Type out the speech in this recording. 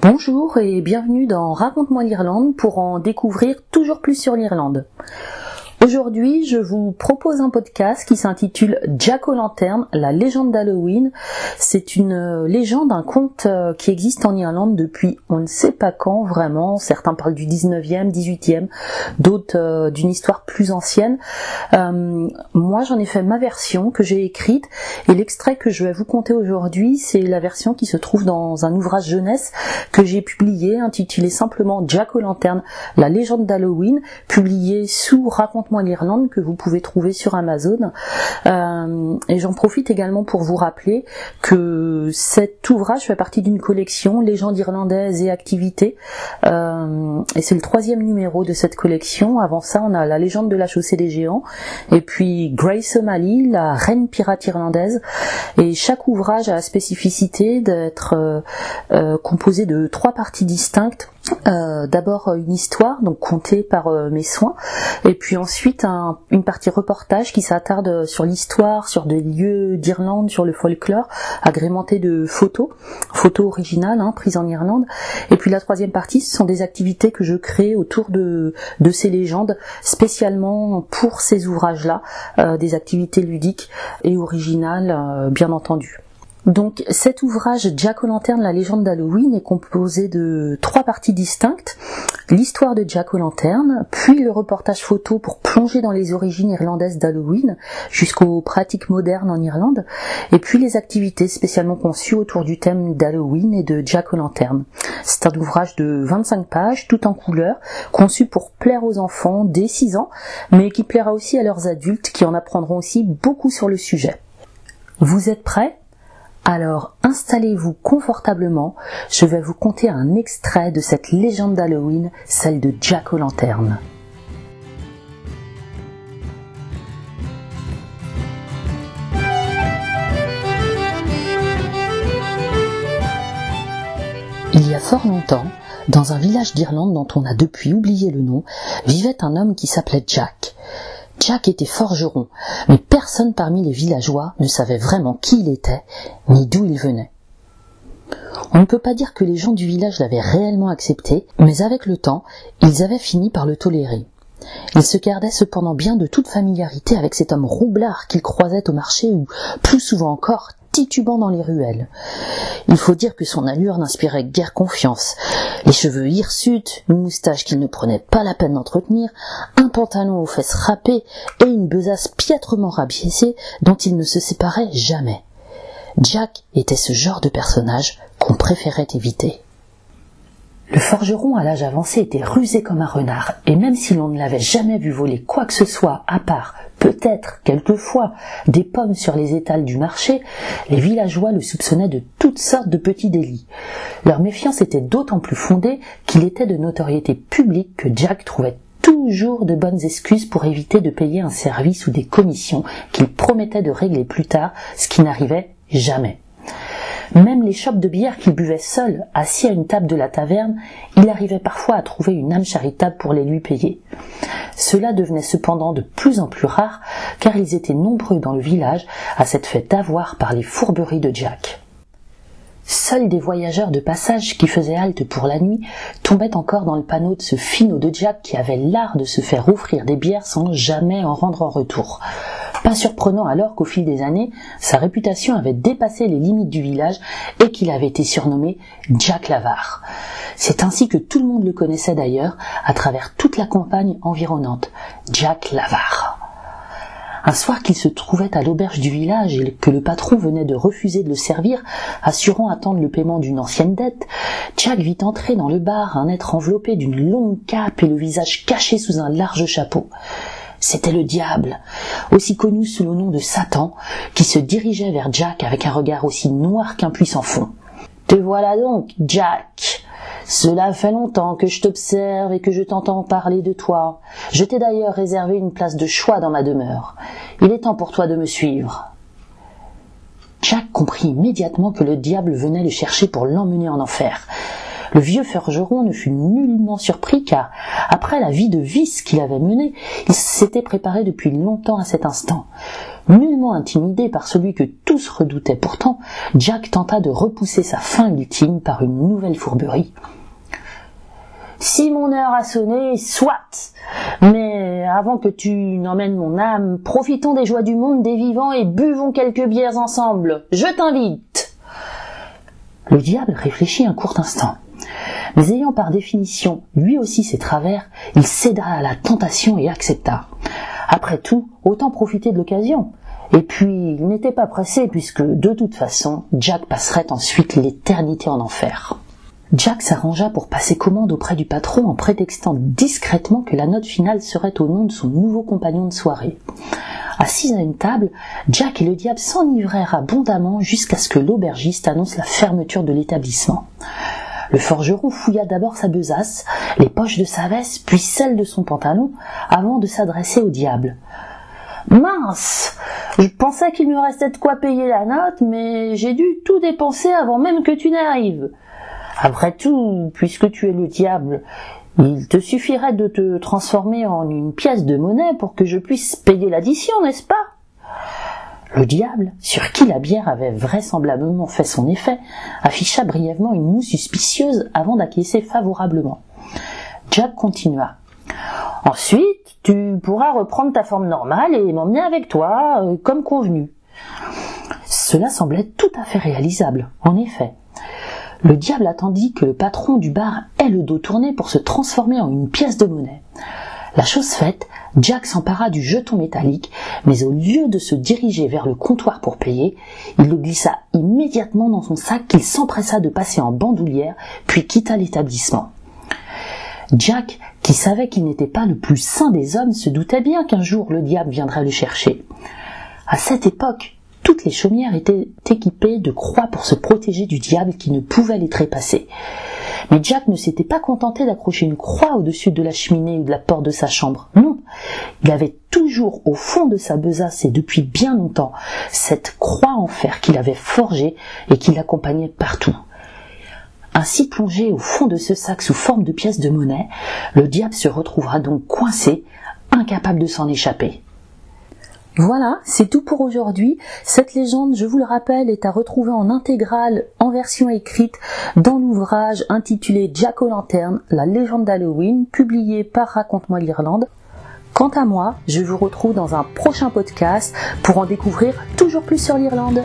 Bonjour et bienvenue dans Raconte-moi l'Irlande pour en découvrir toujours plus sur l'Irlande. Aujourd'hui, je vous propose un podcast qui s'intitule Jack o' Lantern, la légende d'Halloween. C'est une euh, légende, un conte euh, qui existe en Irlande depuis on ne sait pas quand vraiment. Certains parlent du 19e, 18e, d'autres euh, d'une histoire plus ancienne. moi, j'en ai fait ma version que j'ai écrite et l'extrait que je vais vous conter aujourd'hui, c'est la version qui se trouve dans un ouvrage jeunesse que j'ai publié intitulé simplement Jack o' Lantern, la légende d'Halloween, publié sous Raconte-moi l'Irlande que vous pouvez trouver sur Amazon. Euh, et j'en profite également pour vous rappeler que cet ouvrage fait partie d'une collection Légendes irlandaises et activités. Euh, et c'est le troisième numéro de cette collection. Avant ça, on a la légende de la chaussée des géants et puis Grace O'Malley, la reine pirate irlandaise. Et chaque ouvrage a la spécificité d'être euh, composé de trois parties distinctes euh, d'abord une histoire, donc contée par euh, mes soins, et puis ensuite une partie reportage qui s'attarde sur l'histoire, sur des lieux d'Irlande, sur le folklore, agrémenté de photos, photos originales hein, prises en Irlande, et puis la troisième partie, ce sont des activités que je crée autour de, ces légendes, spécialement pour ces ouvrages-là, euh, des activités ludiques et originales, bien entendu. Donc cet ouvrage Jack O'Lantern, la légende d'Halloween, est composé de trois parties distinctes. L'histoire de Jack O'Lantern, puis le reportage photo pour plonger dans les origines irlandaises d'Halloween jusqu'aux pratiques modernes en Irlande, et puis les activités spécialement conçues autour du thème d'Halloween et de Jack O'Lantern. C'est un ouvrage de 25 pages, tout en couleur, conçu pour plaire aux enfants dès 6 ans, mais qui plaira aussi à leurs adultes qui en apprendront aussi beaucoup sur le sujet. Vous êtes prêts? Alors installez-vous confortablement, je vais vous conter un extrait de cette légende d'Halloween, celle de Jack O'Lantern. Il y a fort longtemps, dans un village d'Irlande dont on a depuis oublié le nom, vivait un homme qui s'appelait Jack. Jack était forgeron, mais personne parmi les villageois ne savait vraiment qui il était, ni d'où il venait. On ne peut pas dire que les gens du village l'avaient réellement accepté, mais avec le temps, ils avaient fini par le tolérer. Ils se gardaient cependant bien de toute familiarité avec cet homme roublard qu'ils croisaient au marché ou, plus souvent encore, titubant dans les ruelles. Il faut dire que son allure n'inspirait guère confiance. Les cheveux hirsutes, une moustache qu'il ne prenait pas la peine d'entretenir, un pantalon aux fesses râpées et une besace piètrement rabiessée dont il ne se séparait jamais. Jack était ce genre de personnage qu'on préférait éviter. Le forgeron à l'âge avancé était rusé comme un renard, et même si l'on ne l'avait jamais vu voler quoi que ce soit à part peut-être quelquefois des pommes sur les étals du marché, les villageois le soupçonnaient de toutes sortes de petits délits. Leur méfiance était d'autant plus fondée qu'il était de notoriété publique que Jack trouvait toujours de bonnes excuses pour éviter de payer un service ou des commissions qu'il promettait de régler plus tard, ce qui n'arrivait jamais. Même les chopes de bière qu'il buvait seul, assis à une table de la taverne, il arrivait parfois à trouver une âme charitable pour les lui payer. Cela devenait cependant de plus en plus rare, car ils étaient nombreux dans le village à cette fête d'avoir par les fourberies de Jack. Seuls des voyageurs de passage qui faisaient halte pour la nuit tombaient encore dans le panneau de ce finot de Jack qui avait l'art de se faire offrir des bières sans jamais en rendre en retour. Pas surprenant alors qu'au fil des années, sa réputation avait dépassé les limites du village et qu'il avait été surnommé Jack l'avare. C'est ainsi que tout le monde le connaissait d'ailleurs à travers toute la campagne environnante. Jack l'avare. Un soir qu'il se trouvait à l'auberge du village et que le patron venait de refuser de le servir, assurant attendre le paiement d'une ancienne dette, Jack vit entrer dans le bar un être enveloppé d'une longue cape et le visage caché sous un large chapeau. C'était le diable, aussi connu sous le nom de Satan, qui se dirigeait vers Jack avec un regard aussi noir qu'un puissant fond. Te voilà donc, Jack. Cela fait longtemps que je t'observe et que je t'entends parler de toi. Je t'ai d'ailleurs réservé une place de choix dans ma demeure. Il est temps pour toi de me suivre. Jack comprit immédiatement que le diable venait le chercher pour l'emmener en enfer. Le vieux forgeron ne fut nullement surpris car, après la vie de vice qu'il avait menée, il s'était préparé depuis longtemps à cet instant. Nullement intimidé par celui que tous redoutaient pourtant, Jack tenta de repousser sa fin ultime par une nouvelle fourberie. Si mon heure a sonné, soit. Mais avant que tu n'emmènes mon âme, profitons des joies du monde des vivants et buvons quelques bières ensemble. Je t'invite. Le diable réfléchit un court instant. Mais ayant par définition lui aussi ses travers, il céda à la tentation et accepta. Après tout, autant profiter de l'occasion. Et puis, il n'était pas pressé puisque, de toute façon, Jack passerait ensuite l'éternité en enfer. Jack s'arrangea pour passer commande auprès du patron en prétextant discrètement que la note finale serait au nom de son nouveau compagnon de soirée. Assis à une table, Jack et le diable s'enivrèrent abondamment jusqu'à ce que l'aubergiste annonce la fermeture de l'établissement. Le forgeron fouilla d'abord sa besace, les poches de sa veste, puis celles de son pantalon, avant de s'adresser au diable. Mince Je pensais qu'il me restait de quoi payer la note, mais j'ai dû tout dépenser avant même que tu n'arrives. Après tout, puisque tu es le diable, il te suffirait de te transformer en une pièce de monnaie pour que je puisse payer l'addition, n'est-ce pas? Le diable, sur qui la bière avait vraisemblablement fait son effet, afficha brièvement une moue suspicieuse avant d'acquiescer favorablement. Jack continua. Ensuite, tu pourras reprendre ta forme normale et m'emmener avec toi, euh, comme convenu. Cela semblait tout à fait réalisable, en effet. Le diable attendit que le patron du bar ait le dos tourné pour se transformer en une pièce de monnaie. La chose faite, Jack s'empara du jeton métallique, mais au lieu de se diriger vers le comptoir pour payer, il le glissa immédiatement dans son sac qu'il s'empressa de passer en bandoulière, puis quitta l'établissement. Jack, qui savait qu'il n'était pas le plus saint des hommes, se doutait bien qu'un jour le diable viendrait le chercher. À cette époque, toutes les chaumières étaient équipées de croix pour se protéger du diable qui ne pouvait les trépasser. Mais Jack ne s'était pas contenté d'accrocher une croix au-dessus de la cheminée ou de la porte de sa chambre. Non. Il avait toujours au fond de sa besace et depuis bien longtemps cette croix en fer qu'il avait forgée et qui l'accompagnait partout. Ainsi plongé au fond de ce sac sous forme de pièce de monnaie, le diable se retrouvera donc coincé, incapable de s'en échapper. Voilà, c'est tout pour aujourd'hui. Cette légende, je vous le rappelle, est à retrouver en intégrale, en version écrite, dans l'ouvrage intitulé Jack O'Lantern, la légende d'Halloween, publié par Raconte-moi l'Irlande. Quant à moi, je vous retrouve dans un prochain podcast pour en découvrir toujours plus sur l'Irlande.